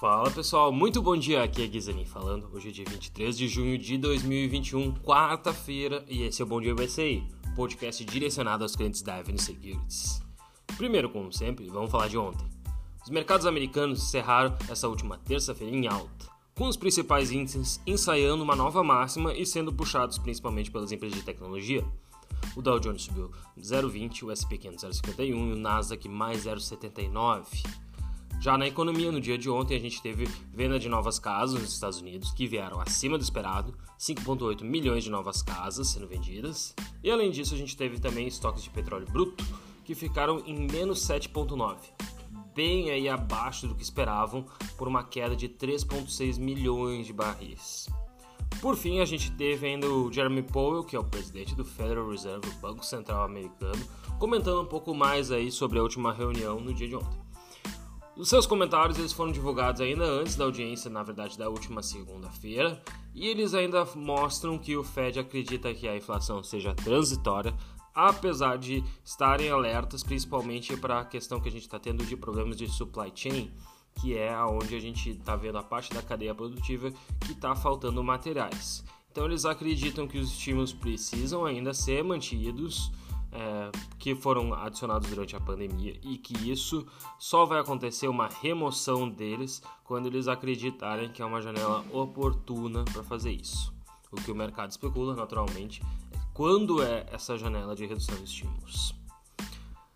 Fala pessoal, muito bom dia, aqui é Guizani falando. Hoje é dia 23 de junho de 2021, quarta-feira, e esse é o Bom Dia USA, podcast direcionado aos clientes da Avenue Securities. Primeiro, como sempre, vamos falar de ontem. Os mercados americanos encerraram essa última terça-feira em alta, com os principais índices ensaiando uma nova máxima e sendo puxados principalmente pelas empresas de tecnologia. O Dow Jones subiu 0,20, o SP 500 0,51 e o Nasdaq mais 0,79. Já na economia, no dia de ontem, a gente teve venda de novas casas nos Estados Unidos, que vieram acima do esperado, 5,8 milhões de novas casas sendo vendidas. E além disso, a gente teve também estoques de petróleo bruto, que ficaram em menos 7,9, bem aí abaixo do que esperavam, por uma queda de 3,6 milhões de barris. Por fim, a gente teve ainda o Jeremy Powell, que é o presidente do Federal Reserve, o Banco Central Americano, comentando um pouco mais aí sobre a última reunião no dia de ontem. Os seus comentários eles foram divulgados ainda antes da audiência, na verdade, da última segunda-feira, e eles ainda mostram que o Fed acredita que a inflação seja transitória, apesar de estarem alertas principalmente para a questão que a gente está tendo de problemas de supply chain, que é onde a gente está vendo a parte da cadeia produtiva que está faltando materiais. Então eles acreditam que os estímulos precisam ainda ser mantidos é, que foram adicionados durante a pandemia e que isso só vai acontecer uma remoção deles quando eles acreditarem que é uma janela oportuna para fazer isso. O que o mercado especula, naturalmente, é quando é essa janela de redução de estímulos.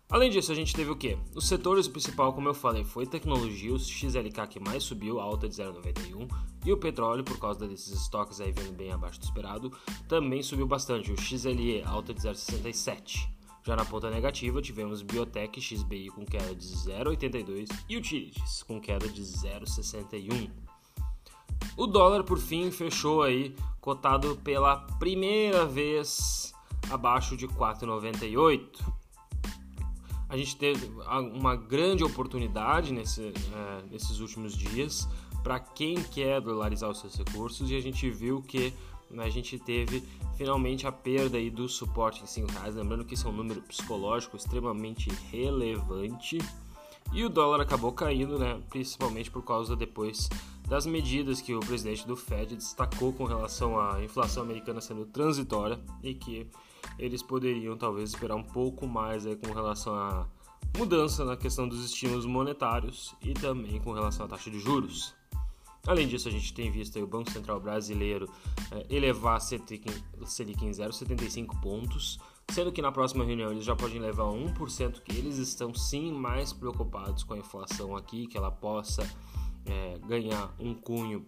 Além disso, a gente teve o quê? Os setores principal, como eu falei, foi tecnologia, o XLK que mais subiu, alta de 0,91, e o petróleo, por causa desses estoques aí vindo bem abaixo do esperado, também subiu bastante, o XLE, alta de 0,67. Já na ponta negativa, tivemos Biotech XBI com queda de 0,82 e Utilities com queda de 0,61. O dólar, por fim, fechou aí cotado pela primeira vez abaixo de 4,98 a gente teve uma grande oportunidade nesse, é, nesses últimos dias para quem quer dolarizar os seus recursos e a gente viu que né, a gente teve finalmente a perda aí do suporte em 5 reais, lembrando que isso é um número psicológico extremamente relevante. E o dólar acabou caindo, né, principalmente por causa depois das medidas que o presidente do Fed destacou com relação à inflação americana sendo transitória e que eles poderiam talvez esperar um pouco mais aí com relação à mudança na questão dos estímulos monetários e também com relação à taxa de juros. Além disso, a gente tem visto o Banco Central brasileiro é, elevar a Selic em 0,75 pontos, sendo que na próxima reunião eles já podem levar 1%, que eles estão sim mais preocupados com a inflação aqui, que ela possa é, ganhar um cunho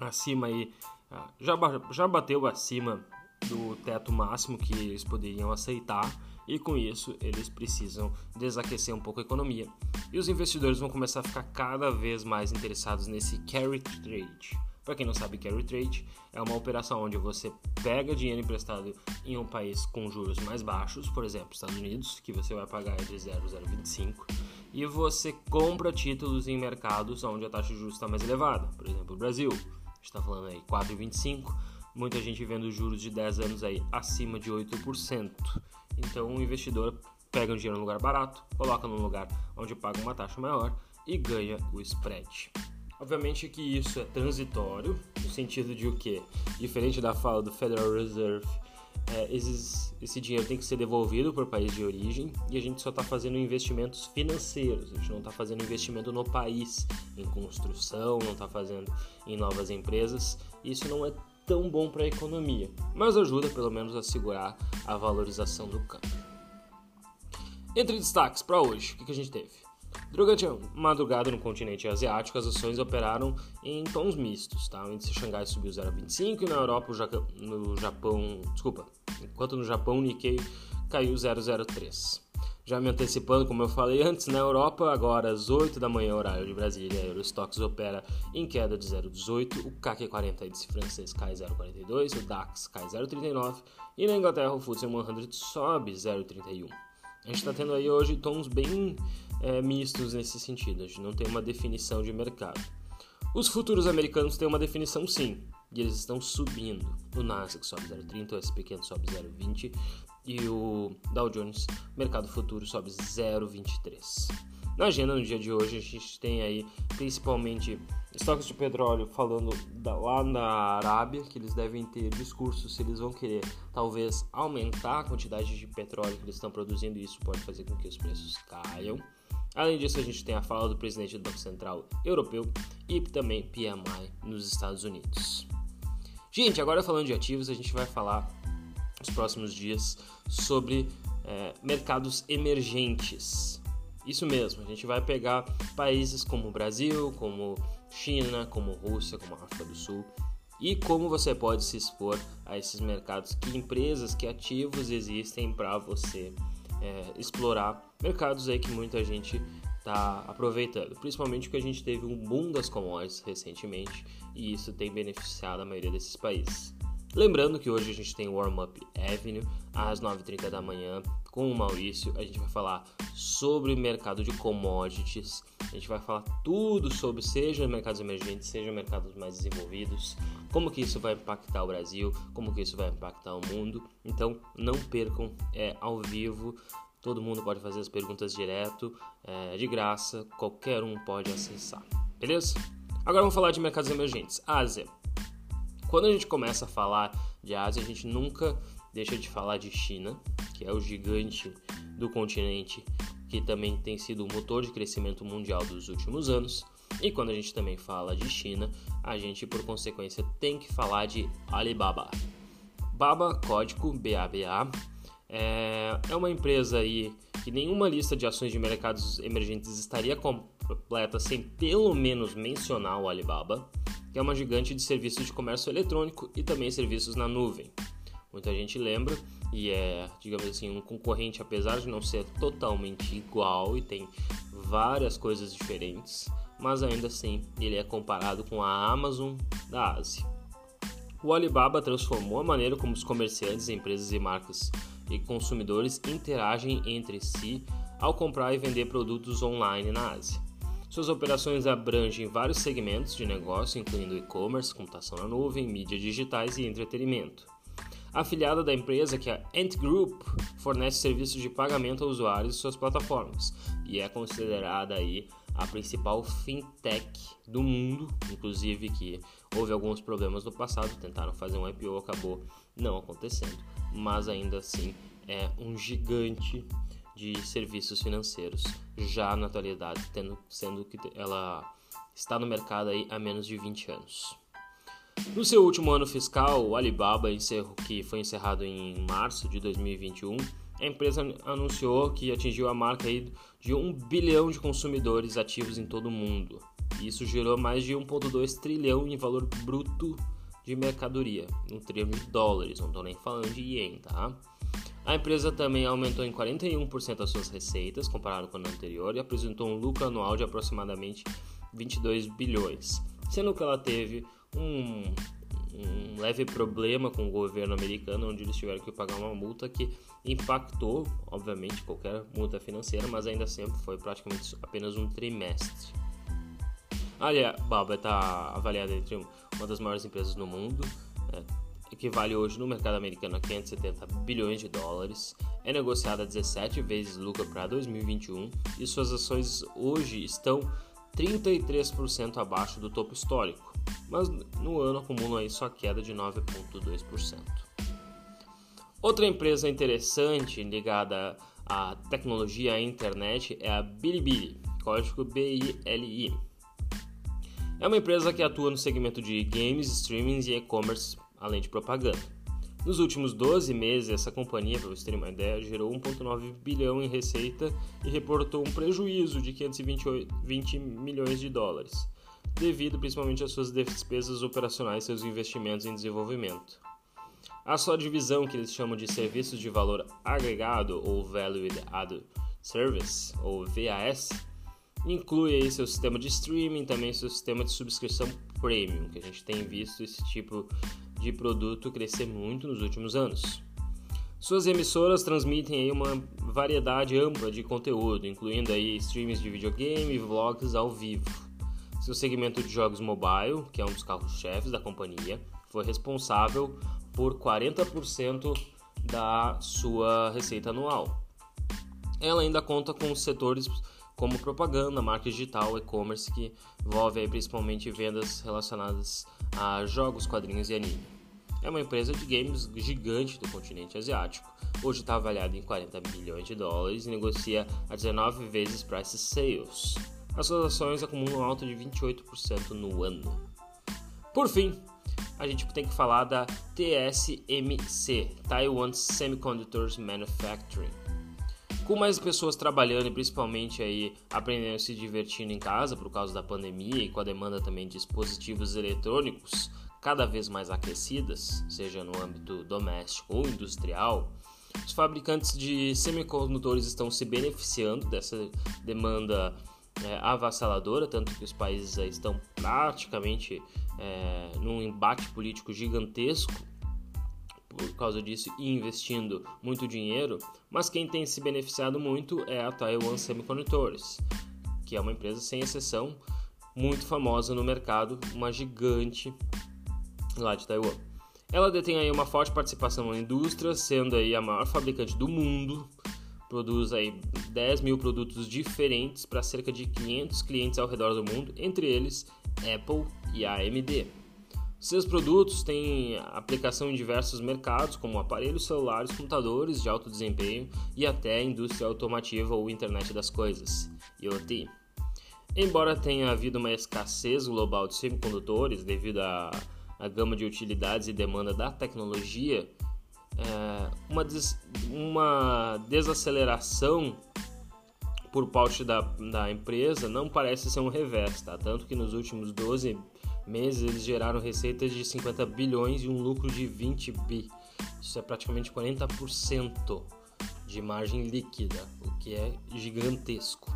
acima aí, ah, já, já bateu acima do teto máximo que eles poderiam aceitar e com isso eles precisam desaquecer um pouco a economia. E os investidores vão começar a ficar cada vez mais interessados nesse carry trade. Para quem não sabe, carry trade é uma operação onde você pega dinheiro emprestado em um país com juros mais baixos, por exemplo, Estados Unidos, que você vai pagar entre 0 e 0,25, e você compra títulos em mercados onde a taxa de juros está mais elevada, por exemplo, o Brasil, a gente está falando aí 4,25 muita gente vendo juros de 10 anos aí acima de 8%. Então o investidor pega um dinheiro num lugar barato, coloca num lugar onde paga uma taxa maior e ganha o spread. Obviamente que isso é transitório, no sentido de o que? Diferente da fala do Federal Reserve, é, esses, esse dinheiro tem que ser devolvido para o país de origem e a gente só está fazendo investimentos financeiros, a gente não está fazendo investimento no país, em construção, não está fazendo em novas empresas. Isso não é tão bom para a economia, mas ajuda pelo menos a segurar a valorização do câmbio. Entre destaques para hoje, o que a gente teve? Durante a madrugada no continente asiático, as ações operaram em tons mistos. Tá? O índice Xangai subiu 0,25 e na Europa, no Japão, desculpa, enquanto no Japão o Nikkei caiu 0,03. Já me antecipando, como eu falei antes, na Europa, agora às 8 da manhã, horário de Brasília, a Eurostox opera em queda de 0,18, o CAC 40 índice francês cai 0,42, o DAX cai 0,39 e na Inglaterra o FTSE 100 sobe 0,31. A gente está tendo aí hoje tons bem é, mistos nesse sentido, a gente não tem uma definição de mercado. Os futuros americanos têm uma definição sim, e eles estão subindo. O Nasdaq sobe 0,30, o SP500 sobe 0,20 e o Dow Jones, mercado futuro, sobe 0,23. Na agenda no dia de hoje a gente tem aí principalmente estoques de petróleo falando da, lá na Arábia, que eles devem ter discursos se eles vão querer talvez aumentar a quantidade de petróleo que eles estão produzindo e isso pode fazer com que os preços caiam. Além disso, a gente tem a fala do presidente do Banco Central Europeu e também PMI nos Estados Unidos. Gente, agora falando de ativos, a gente vai falar nos próximos dias sobre é, mercados emergentes. Isso mesmo, a gente vai pegar países como o Brasil, como China, como Rússia, como África do Sul e como você pode se expor a esses mercados, que empresas, que ativos existem para você é, explorar mercados aí que muita gente está aproveitando, principalmente porque a gente teve um boom das commodities recentemente e isso tem beneficiado a maioria desses países. Lembrando que hoje a gente tem o Warm Up Avenue às 9h30 da manhã com o Maurício. A gente vai falar sobre o mercado de commodities, a gente vai falar tudo sobre seja mercados emergentes, seja mercados mais desenvolvidos, como que isso vai impactar o Brasil, como que isso vai impactar o mundo. Então não percam, é ao vivo. Todo mundo pode fazer as perguntas direto, é, de graça, qualquer um pode acessar. Beleza? Agora vamos falar de mercados emergentes. Ásia. Quando a gente começa a falar de Ásia, a gente nunca deixa de falar de China, que é o gigante do continente, que também tem sido o motor de crescimento mundial dos últimos anos. E quando a gente também fala de China, a gente por consequência tem que falar de Alibaba. Baba, código BABA, é, é uma empresa aí que nenhuma lista de ações de mercados emergentes estaria completa sem pelo menos mencionar o Alibaba que é uma gigante de serviços de comércio eletrônico e também serviços na nuvem. Muita gente lembra e é, digamos assim, um concorrente, apesar de não ser totalmente igual e tem várias coisas diferentes, mas ainda assim ele é comparado com a Amazon da Ásia. O Alibaba transformou a maneira como os comerciantes, empresas e marcas e consumidores interagem entre si ao comprar e vender produtos online na Ásia. Suas operações abrangem vários segmentos de negócio, incluindo e-commerce, computação na nuvem, mídias digitais e entretenimento. A afiliada da empresa, que é a Ant Group, fornece serviços de pagamento a usuários de suas plataformas e é considerada aí a principal fintech do mundo, inclusive que houve alguns problemas no passado, tentaram fazer um IPO, acabou não acontecendo, mas ainda assim é um gigante de serviços financeiros já na atualidade, tendo, sendo que ela está no mercado aí há menos de 20 anos. No seu último ano fiscal, o Alibaba, encerro, que foi encerrado em março de 2021, a empresa anunciou que atingiu a marca de 1 bilhão de consumidores ativos em todo o mundo. Isso gerou mais de 1,2 trilhão em valor bruto de mercadoria, um trilhão de dólares, não estou nem falando de ien, tá? A empresa também aumentou em 41% as suas receitas comparado com o ano anterior e apresentou um lucro anual de aproximadamente 22 bilhões, sendo que ela teve um, um leve problema com o governo americano, onde eles tiveram que pagar uma multa que impactou, obviamente, qualquer multa financeira, mas ainda sempre foi praticamente apenas um trimestre. A Alibaba está avaliada entre uma das maiores empresas no mundo, é, que vale hoje no mercado americano a 570 bilhões de dólares, é negociada 17 vezes lucro para 2021 e suas ações hoje estão 33% abaixo do topo histórico, mas no ano acumulam aí sua queda de 9,2%. Outra empresa interessante ligada à tecnologia e à internet é a Bilibili, código BILI. É uma empresa que atua no segmento de games, streamings e e-commerce além de propaganda. Nos últimos 12 meses, essa companhia, para você ter uma ideia, gerou 1,9 bilhão em receita e reportou um prejuízo de 520 milhões de dólares, devido principalmente às suas despesas operacionais e seus investimentos em desenvolvimento. A sua divisão, que eles chamam de Serviços de Valor Agregado ou Valued Added Service, ou VAS, inclui aí seu sistema de streaming, também seu sistema de subscrição premium, que a gente tem visto esse tipo de produto crescer muito nos últimos anos. Suas emissoras transmitem aí uma variedade ampla de conteúdo, incluindo aí streams de videogame e vlogs ao vivo. Seu segmento de jogos mobile, que é um dos carros-chefes da companhia, foi responsável por 40% da sua receita anual. Ela ainda conta com setores como propaganda, marca digital, e-commerce, que envolve principalmente vendas relacionadas a jogos, quadrinhos e anime. É uma empresa de games gigante do continente asiático. Hoje está avaliada em 40 bilhões de dólares e negocia a 19 vezes price sales. As suas ações acumulam alta de 28% no ano. Por fim, a gente tem que falar da TSMC, Taiwan Semiconductors Manufacturing. Com mais pessoas trabalhando e principalmente aí aprendendo a se divertindo em casa por causa da pandemia e com a demanda também de dispositivos eletrônicos cada vez mais aquecidas, seja no âmbito doméstico ou industrial, os fabricantes de semicondutores estão se beneficiando dessa demanda é, avassaladora, tanto que os países estão praticamente é, num embate político gigantesco por causa disso e investindo muito dinheiro, mas quem tem se beneficiado muito é a Taiwan Semiconductors, que é uma empresa sem exceção, muito famosa no mercado, uma gigante lá de Taiwan. Ela detém aí uma forte participação na indústria, sendo aí a maior fabricante do mundo, produz aí 10 mil produtos diferentes para cerca de 500 clientes ao redor do mundo, entre eles Apple e AMD. Seus produtos têm aplicação em diversos mercados, como aparelhos celulares, computadores de alto desempenho e até indústria automotiva ou internet das coisas, IoT. Embora tenha havido uma escassez global de semicondutores devido à gama de utilidades e demanda da tecnologia, é, uma, des, uma desaceleração por parte da, da empresa não parece ser um revés, tá? Tanto que nos últimos 12 meses eles geraram receitas de 50 bilhões e um lucro de 20 bi. Isso é praticamente 40% de margem líquida, o que é gigantesco.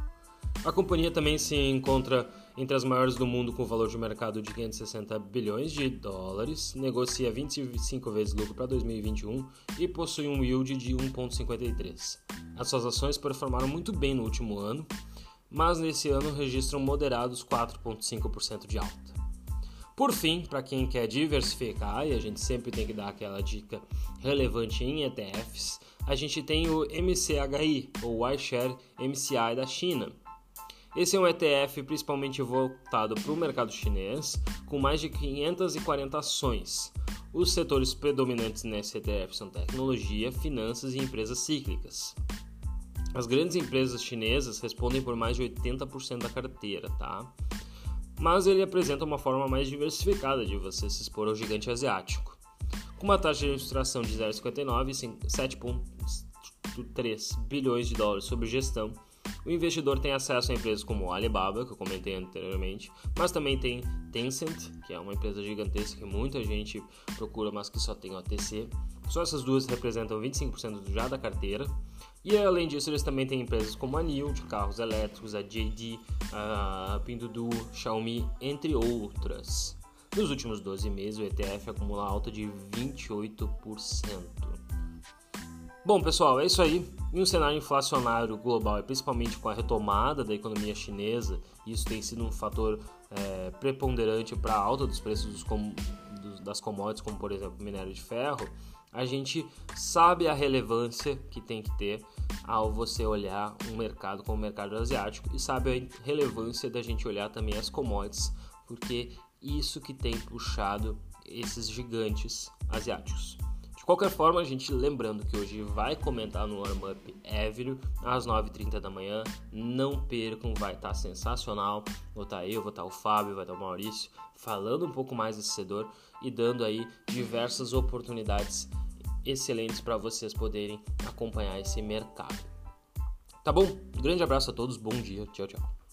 A companhia também se encontra entre as maiores do mundo com valor de mercado de 560 bilhões de dólares, negocia 25 vezes lucro para 2021 e possui um yield de 1,53. As suas ações performaram muito bem no último ano, mas nesse ano registram moderados 4,5% de alta. Por fim, para quem quer diversificar, e a gente sempre tem que dar aquela dica relevante em ETFs, a gente tem o MCHI, ou iShare MCI da China esse é um ETF principalmente voltado para o mercado chinês, com mais de 540 ações. Os setores predominantes nesse ETF são tecnologia, finanças e empresas cíclicas. As grandes empresas chinesas respondem por mais de 80% da carteira, tá? Mas ele apresenta uma forma mais diversificada de você se expor ao gigante asiático. Com uma taxa de administração de 0,59 e 7,3 bilhões de dólares sob gestão, o investidor tem acesso a empresas como Alibaba, que eu comentei anteriormente, mas também tem Tencent, que é uma empresa gigantesca que muita gente procura, mas que só tem OTC. Só essas duas representam 25% já da carteira. E além disso, eles também têm empresas como a NIO, de carros elétricos, a JD, a Pinduoduo, Xiaomi, entre outras. Nos últimos 12 meses, o ETF acumula alta de 28%. Bom, pessoal, é isso aí. Em um cenário inflacionário global, e principalmente com a retomada da economia chinesa, isso tem sido um fator é, preponderante para a alta dos preços dos com, dos, das commodities, como por exemplo minério de ferro, a gente sabe a relevância que tem que ter ao você olhar um mercado como o mercado asiático e sabe a relevância da gente olhar também as commodities, porque isso que tem puxado esses gigantes asiáticos qualquer forma, a gente lembrando que hoje vai comentar no Warm Up Évrio às 9h30 da manhã. Não percam, vai estar tá sensacional. Vou estar tá eu, vou estar tá o Fábio, vai estar o Maurício falando um pouco mais desse setor e dando aí diversas oportunidades excelentes para vocês poderem acompanhar esse mercado. Tá bom? grande abraço a todos, bom dia, tchau, tchau.